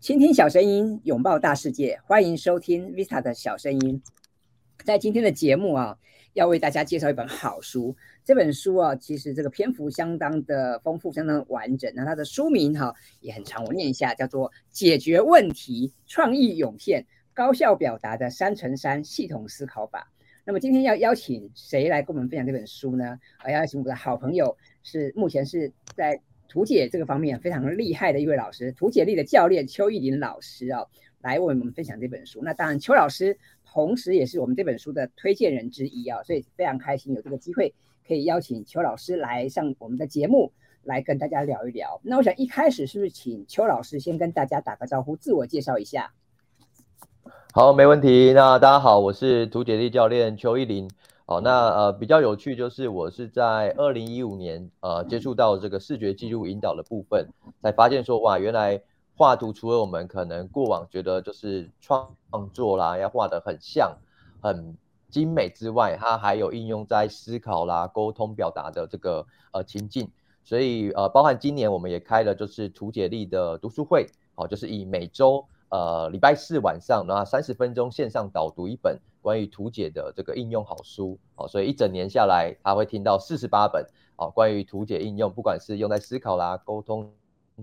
倾听小声音，拥抱大世界，欢迎收听 Vista 的小声音。在今天的节目啊，要为大家介绍一本好书。这本书啊，其实这个篇幅相当的丰富，相当完整。那它的书名哈、也很长，我念一下，叫做《解决问题，创意涌现，高效表达的三乘三系统思考法》。那么今天要邀请谁来跟我们分享这本书呢？我要邀请我的好朋友，是目前是在。图解这个方面非常厉害的一位老师，图解力的教练邱玉林老师啊，来为我们分享这本书。那当然，邱老师同时也是我们这本书的推荐人之一啊，所以非常开心有这个机会可以邀请邱老师来上我们的节目，来跟大家聊一聊。那我想一开始是不是请邱老师先跟大家打个招呼，自我介绍一下？好，没问题。那大家好，我是图解力教练邱奕霖。好，那呃比较有趣就是我是在二零一五年呃接触到这个视觉记录引导的部分，才发现说哇，原来画图除了我们可能过往觉得就是创作啦，要画得很像、很精美之外，它还有应用在思考啦、沟通表达的这个呃情境。所以呃包含今年我们也开了就是图解力的读书会，好，就是以每周呃礼拜四晚上然后三十分钟线上导读一本。关于图解的这个应用好书，哦，所以一整年下来，他会听到四十八本，哦，关于图解应用，不管是用在思考啦、沟通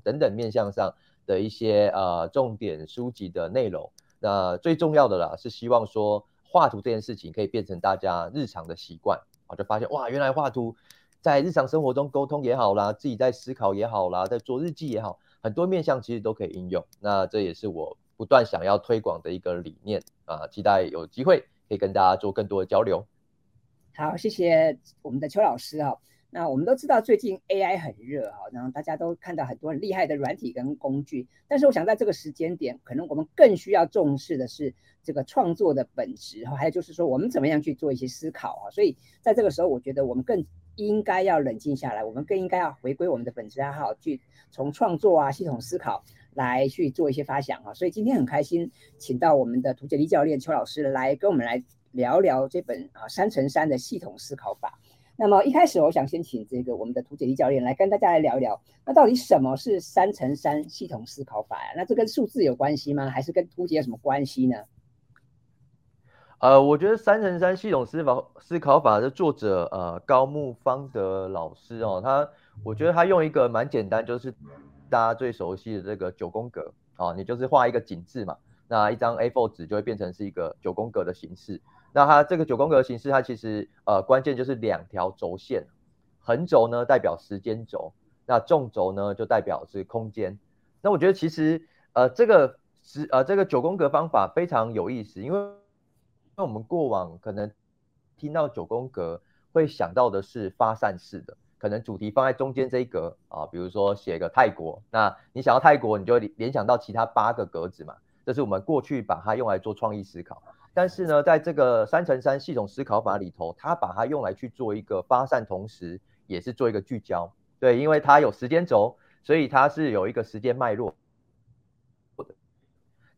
等等面向上的一些呃重点书籍的内容。那最重要的啦，是希望说画图这件事情可以变成大家日常的习惯，我就发现哇，原来画图在日常生活中沟通也好啦，自己在思考也好啦，在做日记也好，很多面向其实都可以应用。那这也是我不断想要推广的一个理念啊，期待有机会。可以跟大家做更多的交流。好，谢谢我们的邱老师啊。那我们都知道最近 AI 很热啊，然后大家都看到很多很厉害的软体跟工具。但是我想在这个时间点，可能我们更需要重视的是这个创作的本质哈，还有就是说我们怎么样去做一些思考啊。所以在这个时候，我觉得我们更应该要冷静下来，我们更应该要回归我们的本质爱好，去从创作啊、系统思考来去做一些发想啊。所以今天很开心，请到我们的图解力教练邱老师来跟我们来聊聊这本啊三乘三的系统思考法。那么一开始，我想先请这个我们的图解力教练来跟大家来聊一聊，那到底什么是三乘三系统思考法呀？那这跟数字有关系吗？还是跟图解有什么关系呢？呃，我觉得三乘三系统思考思考法的作者呃高木芳德老师哦，他我觉得他用一个蛮简单，就是大家最熟悉的这个九宫格哦，你就是画一个井字嘛，那一张 A4 纸就会变成是一个九宫格的形式。那它这个九宫格形式，它其实呃关键就是两条轴线，横轴呢代表时间轴，那纵轴呢就代表是空间。那我觉得其实呃这个是呃这个九宫格方法非常有意思，因为那我们过往可能听到九宫格会想到的是发散式的，可能主题放在中间这一格啊，比如说写个泰国，那你想要泰国，你就联想到其他八个格子嘛，这是我们过去把它用来做创意思考。但是呢，在这个三乘三系统思考法里头，它把它用来去做一个发散，同时也是做一个聚焦。对，因为它有时间轴，所以它是有一个时间脉络。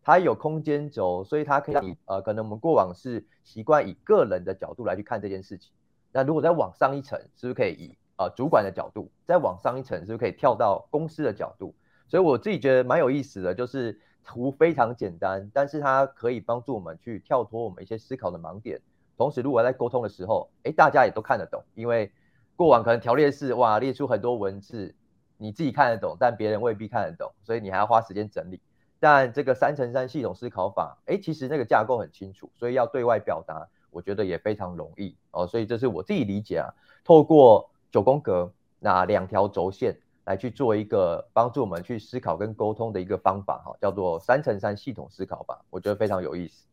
它有空间轴，所以它可以呃，可能我们过往是习惯以个人的角度来去看这件事情。那如果再往上一层，是不是可以以呃主管的角度？再往上一层，是不是可以跳到公司的角度？所以我自己觉得蛮有意思的，就是。图非常简单，但是它可以帮助我们去跳脱我们一些思考的盲点。同时，如果在沟通的时候，诶，大家也都看得懂，因为过往可能条列式哇列出很多文字，你自己看得懂，但别人未必看得懂，所以你还要花时间整理。但这个三乘三系统思考法，诶，其实那个架构很清楚，所以要对外表达，我觉得也非常容易哦。所以这是我自己理解啊，透过九宫格那两条轴线。来去做一个帮助我们去思考跟沟通的一个方法哈，叫做三乘三系统思考法，我觉得非常有意思。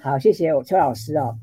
好，谢谢我邱老师哦。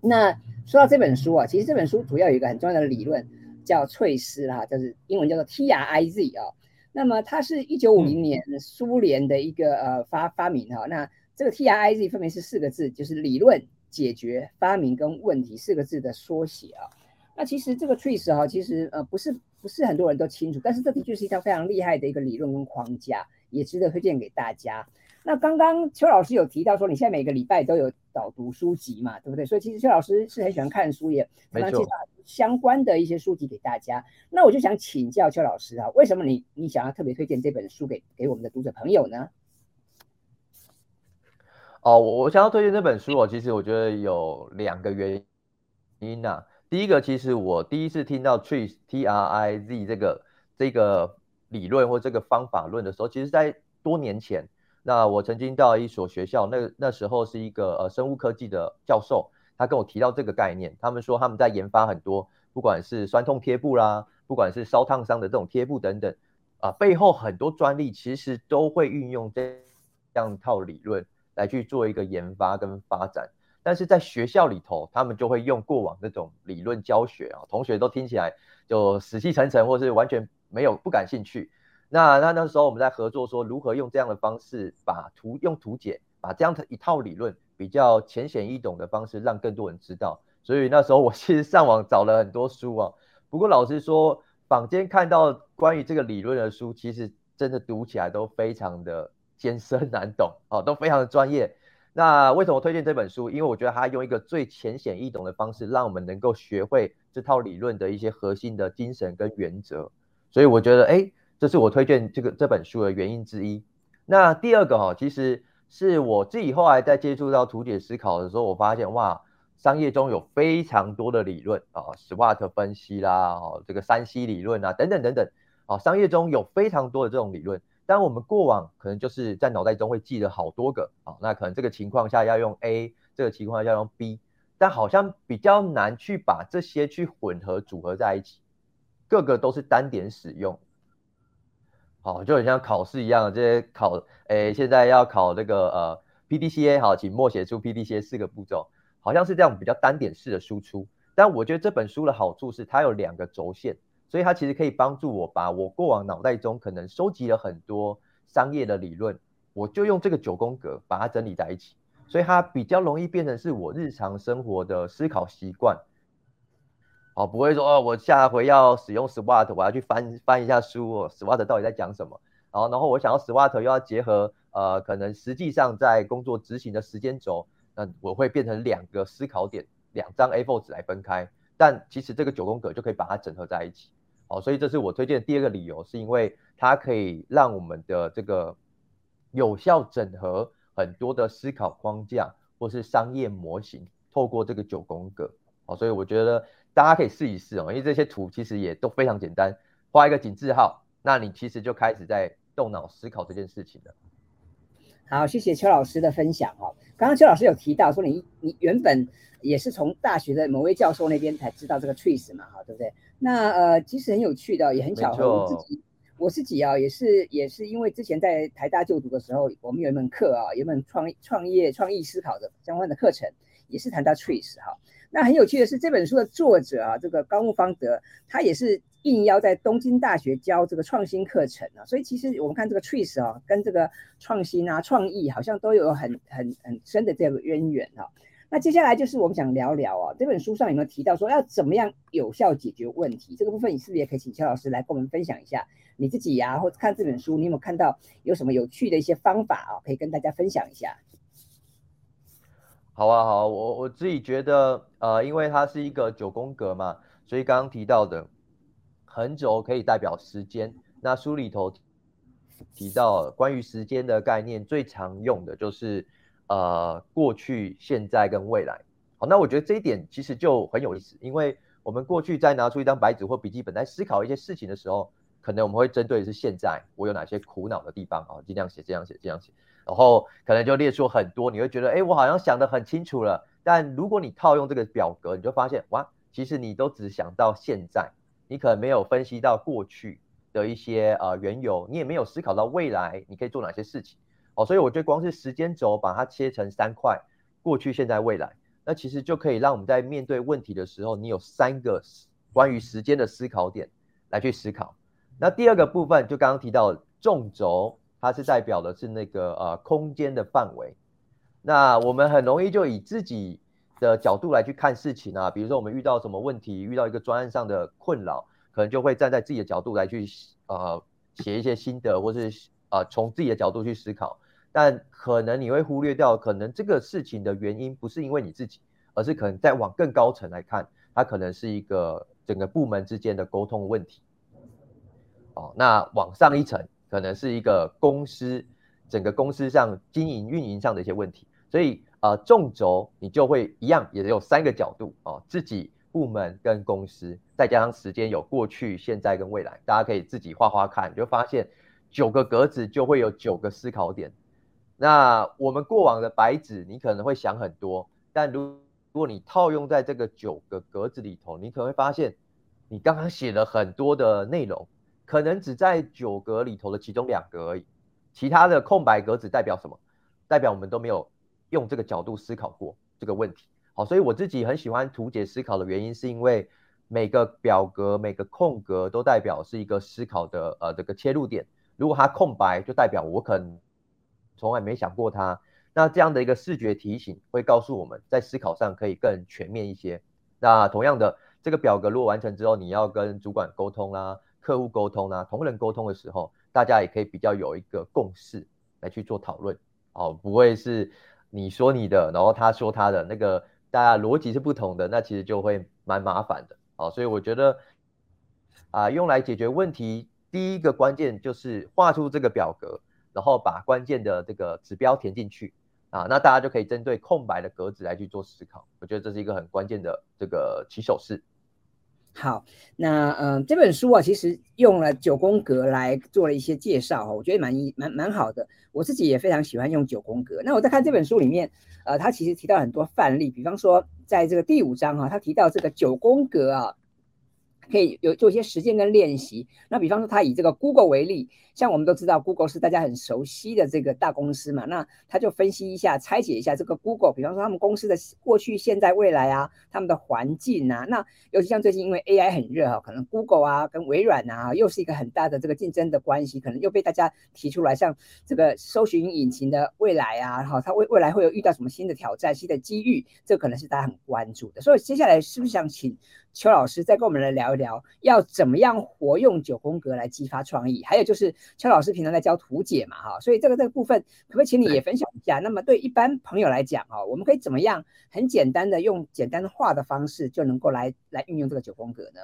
那说到这本书啊，其实这本书主要有一个很重要的理论叫翠丝哈，就是英文叫做 T R I Z 啊。那么它是一九五零年苏联的一个呃发发明哈。那这个 T R I Z 分别是四个字，就是理论、解决、发明跟问题四个字的缩写啊。那其实这个 TRIZ 哈，其实呃不是不是很多人都清楚，但是这的确是一条非常厉害的一个理论跟框架，也值得推荐给大家。那刚刚邱老师有提到说，你现在每个礼拜都有导读书籍嘛，对不对？所以其实邱老师是很喜欢看书，也常常介绍相关的一些书籍给大家。那我就想请教邱老师啊，为什么你你想要特别推荐这本书给给我们的读者朋友呢？哦，我我想要推荐这本书，哦其实我觉得有两个原因啊。第一个，其实我第一次听到 TRIZ T R I Z 这个这个理论或这个方法论的时候，其实在多年前，那我曾经到一所学校，那那时候是一个呃生物科技的教授，他跟我提到这个概念，他们说他们在研发很多，不管是酸痛贴布啦，不管是烧烫伤的这种贴布等等，啊、背后很多专利其实都会运用这样套理论。来去做一个研发跟发展，但是在学校里头，他们就会用过往那种理论教学啊，同学都听起来就死气沉沉，或是完全没有不感兴趣。那那那时候我们在合作说，如何用这样的方式，把图用图解，把这样的一套理论比较浅显易懂的方式，让更多人知道。所以那时候我其实上网找了很多书啊，不过老实说，坊间看到关于这个理论的书，其实真的读起来都非常的。艰深难懂哦，都非常的专业。那为什么推荐这本书？因为我觉得它用一个最浅显易懂的方式，让我们能够学会这套理论的一些核心的精神跟原则。所以我觉得，哎，这是我推荐这个这本书的原因之一。那第二个哈，其实是我自己后来在接触到图解思考的时候，我发现哇，商业中有非常多的理论啊，SWOT 分析啦，哦，这个三 C 理论啊，等等等等，啊，商业中有非常多的这种理论。但我们过往可能就是在脑袋中会记得好多个啊，那可能这个情况下要用 A，这个情况下要用 B，但好像比较难去把这些去混合组合在一起，个个都是单点使用，好，就很像考试一样，这些考，诶，现在要考这个呃 PDCA，好，请默写出 PDCA 四个步骤，好像是这样比较单点式的输出，但我觉得这本书的好处是它有两个轴线。所以它其实可以帮助我把我过往脑袋中可能收集了很多商业的理论，我就用这个九宫格把它整理在一起，所以它比较容易变成是我日常生活的思考习惯。哦，不会说哦，我下回要使用 SWOT，我要去翻翻一下书，哦，SWOT 到底在讲什么？然后，然后我想要 SWOT 又要结合呃，可能实际上在工作执行的时间轴，那我会变成两个思考点，两张 A4 纸来分开，但其实这个九宫格就可以把它整合在一起。哦，所以这是我推荐的第二个理由，是因为它可以让我们的这个有效整合很多的思考框架或是商业模型，透过这个九宫格。好，所以我觉得大家可以试一试哦，因为这些图其实也都非常简单，画一个井字号，那你其实就开始在动脑思考这件事情了。好，谢谢邱老师的分享哦。刚刚邱老师有提到说你，你你原本也是从大学的某位教授那边才知道这个 trees 嘛，哈，对不对？那呃，其实很有趣的，也很巧合。我自己我自己啊，也是也是因为之前在台大就读的时候，我们有一门课啊，有一门创创业创意思考的相关的课程，也是谈到 trees 哈。那很有趣的是，这本书的作者啊，这个高木方德，他也是应邀在东京大学教这个创新课程啊。所以其实我们看这个 TRIZ 啊，跟这个创新啊、创意好像都有很很很深的这个渊源啊。那接下来就是我们想聊聊啊，这本书上有没有提到说要怎么样有效解决问题？这个部分你是不是也可以请邱老师来跟我们分享一下你自己呀、啊，或者看这本书，你有没有看到有什么有趣的一些方法啊，可以跟大家分享一下？好啊，好啊，我我自己觉得，呃，因为它是一个九宫格嘛，所以刚刚提到的横轴可以代表时间。那书里头提到关于时间的概念，最常用的就是呃过去、现在跟未来。好，那我觉得这一点其实就很有意思，因为我们过去在拿出一张白纸或笔记本在思考一些事情的时候，可能我们会针对的是现在我有哪些苦恼的地方啊，尽量写这样写这样写。然后可能就列出很多，你会觉得，哎，我好像想得很清楚了。但如果你套用这个表格，你就发现，哇，其实你都只想到现在，你可能没有分析到过去的一些呃缘由，你也没有思考到未来你可以做哪些事情。哦，所以我觉得光是时间轴把它切成三块，过去、现在、未来，那其实就可以让我们在面对问题的时候，你有三个关于时间的思考点来去思考。那第二个部分就刚刚提到纵轴。它是代表的是那个呃空间的范围，那我们很容易就以自己的角度来去看事情啊，比如说我们遇到什么问题，遇到一个专案上的困扰，可能就会站在自己的角度来去呃写一些心得，或是呃从自己的角度去思考。但可能你会忽略掉，可能这个事情的原因不是因为你自己，而是可能再往更高层来看，它可能是一个整个部门之间的沟通问题。哦，那往上一层，可能是一个公司整个公司上经营运营上的一些问题。所以呃，纵轴你就会一样，也有三个角度哦，自己、部门跟公司，再加上时间有过去、现在跟未来，大家可以自己画画看，就发现九个格子就会有九个思考点。那我们过往的白纸，你可能会想很多，但如如果你套用在这个九个格子里头，你可能会发现，你刚刚写了很多的内容，可能只在九格里头的其中两格而已，其他的空白格子代表什么？代表我们都没有用这个角度思考过这个问题。好，所以我自己很喜欢图解思考的原因，是因为每个表格、每个空格都代表是一个思考的呃这个切入点。如果它空白，就代表我可能。从来没想过它，那这样的一个视觉提醒会告诉我们在思考上可以更全面一些。那同样的，这个表格如果完成之后，你要跟主管沟通啦、客户沟通、啊、同仁沟通的时候，大家也可以比较有一个共识来去做讨论哦，不会是你说你的，然后他说他的，那个大家逻辑是不同的，那其实就会蛮麻烦的。哦，所以我觉得啊，用来解决问题，第一个关键就是画出这个表格。然后把关键的这个指标填进去啊，那大家就可以针对空白的格子来去做思考。我觉得这是一个很关键的这个起手式。好，那嗯、这本书啊，其实用了九宫格来做了一些介绍，我觉得蛮蛮蛮好的。我自己也非常喜欢用九宫格。那我在看这本书里面，呃，他其实提到很多范例，比方说在这个第五章哈、啊，他提到这个九宫格啊。可以有做一些实践跟练习。那比方说，他以这个 Google 为例，像我们都知道，Google 是大家很熟悉的这个大公司嘛。那他就分析一下、拆解一下这个 Google，比方说他们公司的过去、现在、未来啊，他们的环境啊。那尤其像最近因为 AI 很热哈，可能 Google 啊跟微软啊又是一个很大的这个竞争的关系，可能又被大家提出来，像这个搜寻引擎的未来啊，哈，它未未来会有遇到什么新的挑战、新的机遇，这可能是大家很关注的。所以接下来是不是想请邱老师再跟我们来聊一聊，要怎么样活用九宫格来激发创意？还有就是邱老师平常在教图解嘛，哈，所以这个这个部分可不可以请你也分享一下？那么对一般朋友来讲，哈，我们可以怎么样很简单的用简单化的方式就能够来来运用这个九宫格呢？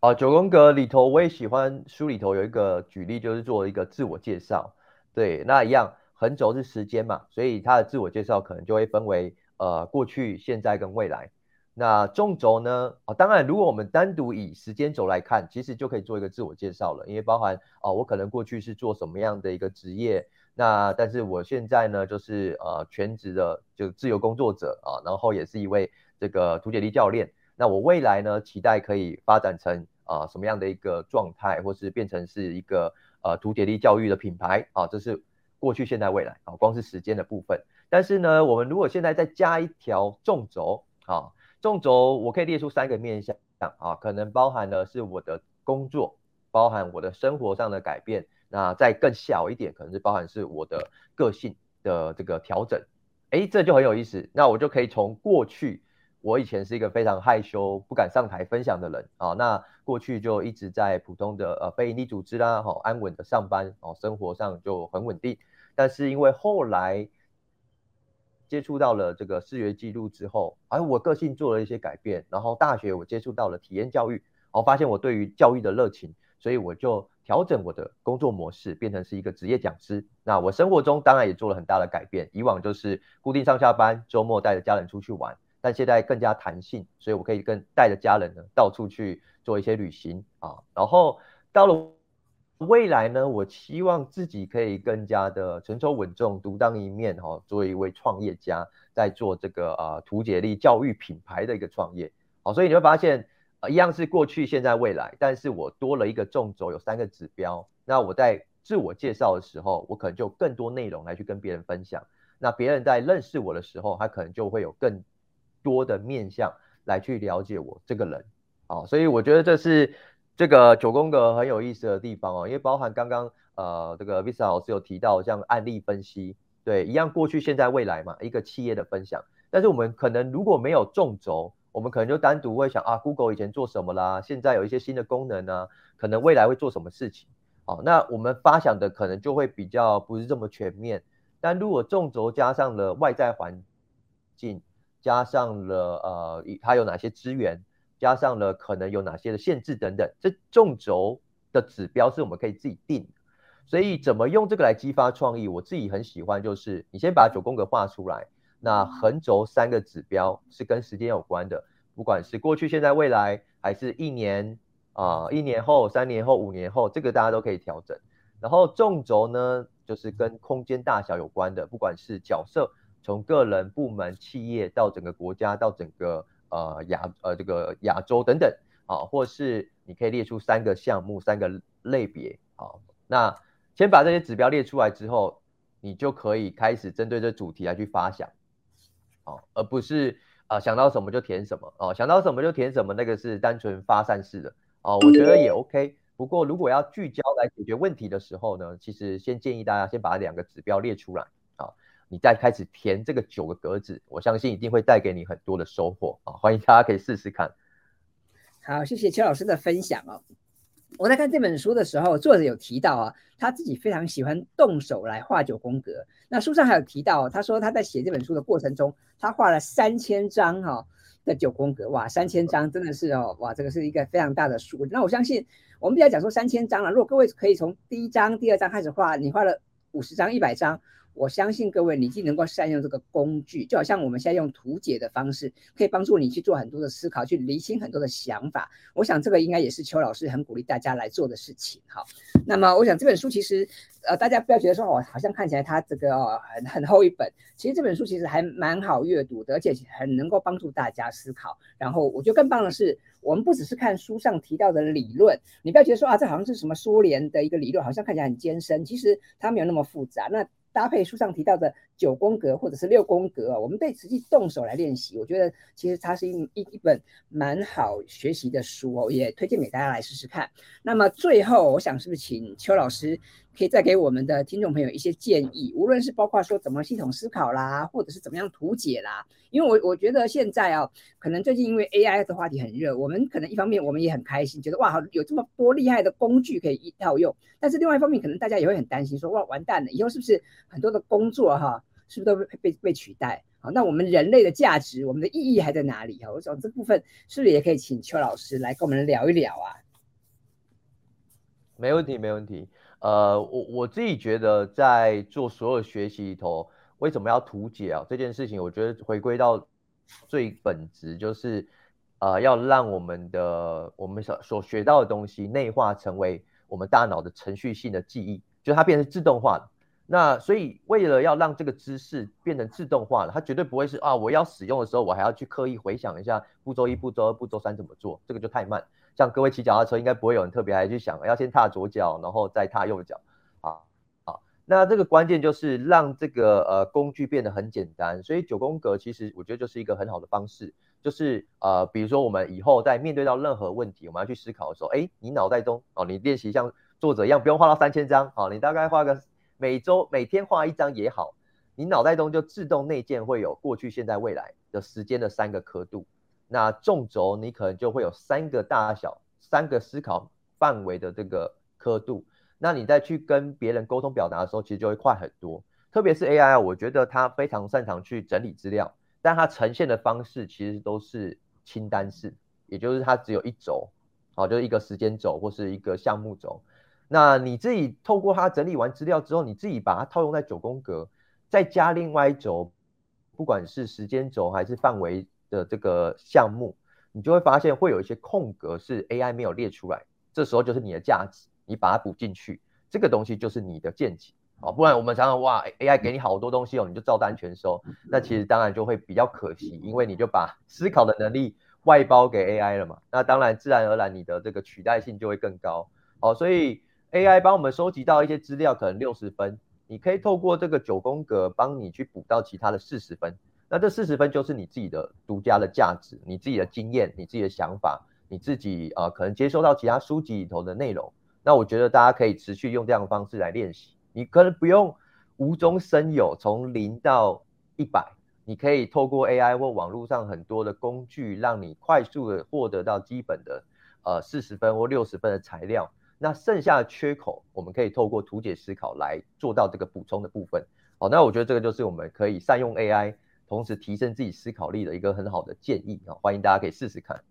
哦，九宫格里头我也喜欢，书里头有一个举例，就是做一个自我介绍。对，那一样横轴是时间嘛，所以他的自我介绍可能就会分为。呃，过去、现在跟未来，那纵轴呢？哦，当然，如果我们单独以时间轴来看，其实就可以做一个自我介绍了，因为包含哦，我可能过去是做什么样的一个职业，那但是我现在呢，就是呃全职的就自由工作者啊，然后也是一位这个图解力教练。那我未来呢，期待可以发展成啊什么样的一个状态，或是变成是一个呃图解力教育的品牌啊，这是过去、现在、未来啊，光是时间的部分。但是呢，我们如果现在再加一条纵轴啊，纵轴我可以列出三个面向啊，可能包含的是我的工作，包含我的生活上的改变，那再更小一点，可能是包含是我的个性的这个调整。诶，这就很有意思。那我就可以从过去，我以前是一个非常害羞、不敢上台分享的人啊，那过去就一直在普通的呃非营利组织啦，好安稳的上班哦，生活上就很稳定。但是因为后来接触到了这个视觉记录之后，而我个性做了一些改变，然后大学我接触到了体验教育，我发现我对于教育的热情，所以我就调整我的工作模式，变成是一个职业讲师。那我生活中当然也做了很大的改变，以往就是固定上下班，周末带着家人出去玩，但现在更加弹性，所以我可以跟带着家人呢到处去做一些旅行啊，然后到了。未来呢，我希望自己可以更加的成熟稳重、独当一面哈，作为一位创业家，在做这个呃图解力教育品牌的一个创业。好，所以你会发现，呃，一样是过去、现在、未来，但是我多了一个纵轴，有三个指标。那我在自我介绍的时候，我可能就更多内容来去跟别人分享。那别人在认识我的时候，他可能就会有更多的面向来去了解我这个人。好，所以我觉得这是。这个九宫格很有意思的地方哦，因为包含刚刚呃这个 Visa 老师有提到像案例分析，对，一样过去、现在、未来嘛，一个企业的分享。但是我们可能如果没有纵轴，我们可能就单独会想啊，Google 以前做什么啦，现在有一些新的功能呢，可能未来会做什么事情。好，那我们发想的可能就会比较不是这么全面。但如果纵轴加上了外在环境，加上了呃它有哪些资源，加上了可能有哪些的限制等等，这纵轴的指标是我们可以自己定。所以怎么用这个来激发创意，我自己很喜欢，就是你先把九宫格画出来，那横轴三个指标是跟时间有关的，不管是过去、现在、未来，还是一年。啊、呃，一年后、三年后、五年后，这个大家都可以调整。然后纵轴呢，就是跟空间大小有关的，不管是角色，从个人、部门、企业到整个国家，到整个呃亚呃这个亚洲等等，啊，或是你可以列出三个项目、三个类别，好，那先把这些指标列出来之后，你就可以开始针对这主题来去发想，好，而不是啊、想到什么就填什么，哦，想到什么就填什么，那个是单纯发散式的。哦，我觉得也 OK。不过如果要聚焦来解决问题的时候呢，其实先建议大家先把两个指标列出来，你再开始填这个九个格子，我相信一定会带给你很多的收获啊。欢迎大家可以试试看。好，谢谢邱老师的分享哦。我在看这本书的时候，作者有提到啊，他自己非常喜欢动手来画九宫格。那书上还有提到，他说他在写这本书的过程中，他画了三千张哈。的九宫格哇，三千张真的是哦哇，这个是一个非常大的数。那我相信我们比较讲说三千张了，如果各位可以从第一张、第二张开始画，你画了五十张、一百张。我相信各位，你既能够善用这个工具，就好像我们现在用图解的方式，可以帮助你去做很多的思考，去厘清很多的想法。我想这个应该也是邱老师很鼓励大家来做的事情。好，那么我想这本书其实，呃，大家不要觉得说哦，好像看起来它这个哦很很厚一本，其实这本书其实还蛮好阅读的，而且很能够帮助大家思考。然后我觉得更棒的是，我们不只是看书上提到的理论，你不要觉得说啊，这好像是什么苏联的一个理论，好像看起来很艰深，其实它没有那么复杂。那搭配书上提到的九宫格或者是六宫格，我们对实际动手来练习，我觉得其实它是一一一本蛮好学习的书哦，也推荐给大家来试试看。那么最后，我想是不是请邱老师可以再给我们的听众朋友一些建议，无论是包括说怎么系统思考啦，或者是怎么样图解啦，因为我我觉得现在啊，可能最近因为 AI 的话题很热，我们可能一方面我们也很开心，觉得哇，有这么多厉害的工具可以一套用，但是另外一方面，可能大家也会很担心说哇，完蛋了，以后是不是很多的工作哈，是不是都被被被取代？好，那我们人类的价值，我们的意义还在哪里？哈，我想这部分是不是也可以请邱老师来跟我们聊一聊啊？没问题，没问题。呃，我我自己觉得，在做所有学习里头，为什么要图解啊？这件事情，我觉得回归到最本质，就是呃，要让我们的我们所所学到的东西内化成为我们大脑的程序性的记忆，就它变成自动化的。那所以，为了要让这个知识变成自动化了，它绝对不会是啊，我要使用的时候，我还要去刻意回想一下步骤一、步骤二、步骤三怎么做，这个就太慢。像各位骑脚踏车，应该不会有人特别还去想要先踏左脚，然后再踏右脚，啊，好，那这个关键就是让这个呃工具变得很简单，所以九宫格其实我觉得就是一个很好的方式，就是呃比如说我们以后在面对到任何问题，我们要去思考的时候，哎，你脑袋中哦，你练习像作者一样，不用画到三千张，好，你大概画个每周每天画一张也好，你脑袋中就自动内建会有过去、现在、未来的时间的三个刻度。那纵轴你可能就会有三个大小、三个思考范围的这个刻度，那你再去跟别人沟通表达的时候，其实就会快很多。特别是 AI，我觉得它非常擅长去整理资料，但它呈现的方式其实都是清单式，也就是它只有一轴，好，就是一个时间轴或是一个项目轴。那你自己透过它整理完资料之后，你自己把它套用在九宫格，再加另外一轴，不管是时间轴还是范围。的这个项目，你就会发现会有一些空格是 AI 没有列出来，这时候就是你的价值，你把它补进去，这个东西就是你的见解啊，不然我们常常哇 AI 给你好多东西哦，你就照单全收，那其实当然就会比较可惜，因为你就把 思考的能力外包给 AI 了嘛，那当然自然而然你的这个取代性就会更高哦，所以 AI 帮我们收集到一些资料可能六十分，你可以透过这个九宫格帮你去补到其他的四十分。那这四十分就是你自己的独家的价值，你自己的经验，你自己的想法，你自己、呃、可能接收到其他书籍里头的内容。那我觉得大家可以持续用这样的方式来练习。你可能不用无中生有，从零到一百，你可以透过 AI 或网络上很多的工具，让你快速的获得到基本的呃四十分或六十分的材料。那剩下的缺口，我们可以透过图解思考来做到这个补充的部分。好，那我觉得这个就是我们可以善用 AI，同时提升自己思考力的一个很好的建议啊，欢迎大家可以试试看。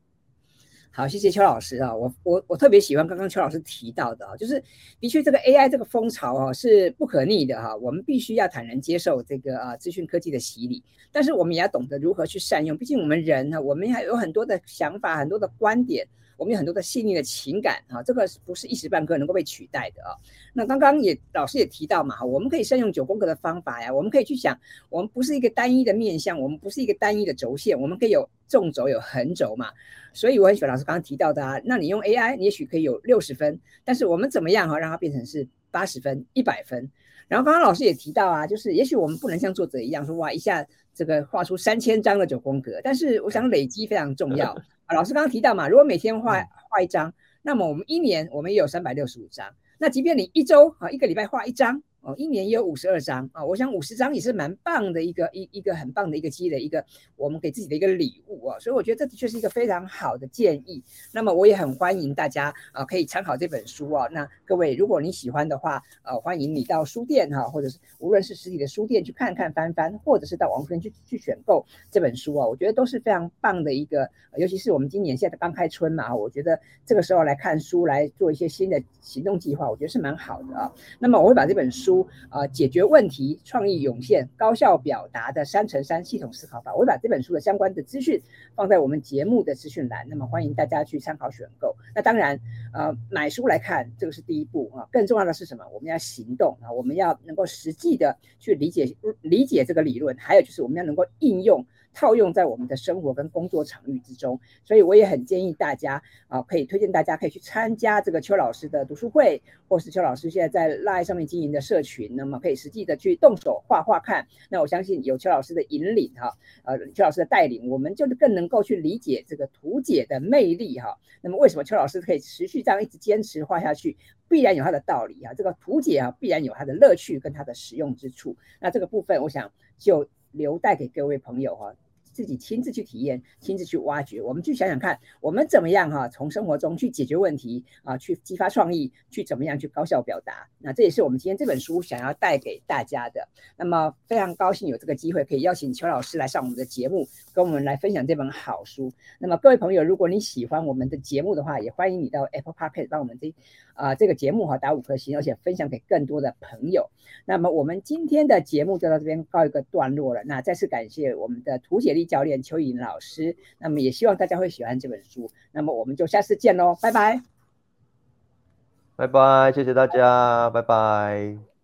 好，谢谢邱老师啊，我我我特别喜欢刚刚邱老师提到的啊，就是的确这个 AI 这个风潮啊是不可逆的哈，我们必须要坦然接受这个啊资讯科技的洗礼，但是我们也要懂得如何去善用，毕竟我们人呢，我们还有很多的想法，很多的观点。我们有很多的细腻的情感啊，这个不是一时半刻能够被取代的啊。那刚刚也老师也提到嘛，我们可以善用九宫格的方法呀，我们可以去想，我们不是一个单一的面向，我们不是一个单一的轴线，我们可以有纵轴有横轴嘛。所以我很喜欢老师刚刚提到的啊，那你用 AI，你也许可以有六十分，但是我们怎么样哈，让它变成是八十分、一百分？然后刚刚老师也提到啊，就是也许我们不能像作者一样说哇一下这个画出三千张的九宫格，但是我想累积非常重要。啊，老师刚刚提到嘛，如果每天画画一张，那么我们一年我们也有三百六十五张。那即便你一周啊，一个礼拜画一张。哦，一年也有五十二张啊，我想五十张也是蛮棒的一个一一个很棒的一个积累，一个我们给自己的一个礼物啊，所以我觉得这的确是一个非常好的建议。那么我也很欢迎大家啊，可以参考这本书啊。那各位，如果你喜欢的话，呃，欢迎你到书店哈，或者是无论是实体的书店去看看翻翻，或者是到网络上去去选购这本书啊，我觉得都是非常棒的一个。尤其是我们今年现在刚开春嘛，我觉得这个时候来看书，来做一些新的行动计划，我觉得是蛮好的啊。那么我会把这本书。啊，解决问题、创意涌现、高效表达的三乘三系统思考法，我会把这本书的相关的资讯放在我们节目的资讯栏，那么欢迎大家去参考选购。那当然，呃，买书来看这个是第一步啊，更重要的是什么？我们要行动啊，我们要能够实际的去理解理解这个理论，还有就是我们要能够应用。套用在我们的生活跟工作场域之中，所以我也很建议大家啊，可以推荐大家可以去参加这个邱老师的读书会，或是邱老师现在在 LINE 上面经营的社群，那么可以实际的去动手画画看。那我相信有邱老师的引领哈，呃，邱老师的带领，我们就更能够去理解这个图解的魅力哈。那么为什么邱老老师可以持续这样一直坚持画下去？必然有它的道理啊，这个图解啊，必然有它的乐趣跟它的实用之处。那这个部分，我想就留待给各位朋友哈。自己亲自去体验，亲自去挖掘。我们去想想看，我们怎么样哈、从生活中去解决问题啊，去激发创意，去怎么样去高效表达。那这也是我们今天这本书想要带给大家的。那么非常高兴有这个机会可以邀请邱老师来上我们的节目，跟我们来分享这本好书。那么各位朋友，如果你喜欢我们的节目的话，也欢迎你到 Apple Podcast 帮我们这啊这个节目哈打五颗星，而且分享给更多的朋友。那么我们今天的节目就到这边告一个段落了。那再次感谢我们的图解力教练邱颖老师，那么也希望大家会喜欢这本书，那么我们就下次见喽，拜拜，拜拜，谢谢大家，拜拜。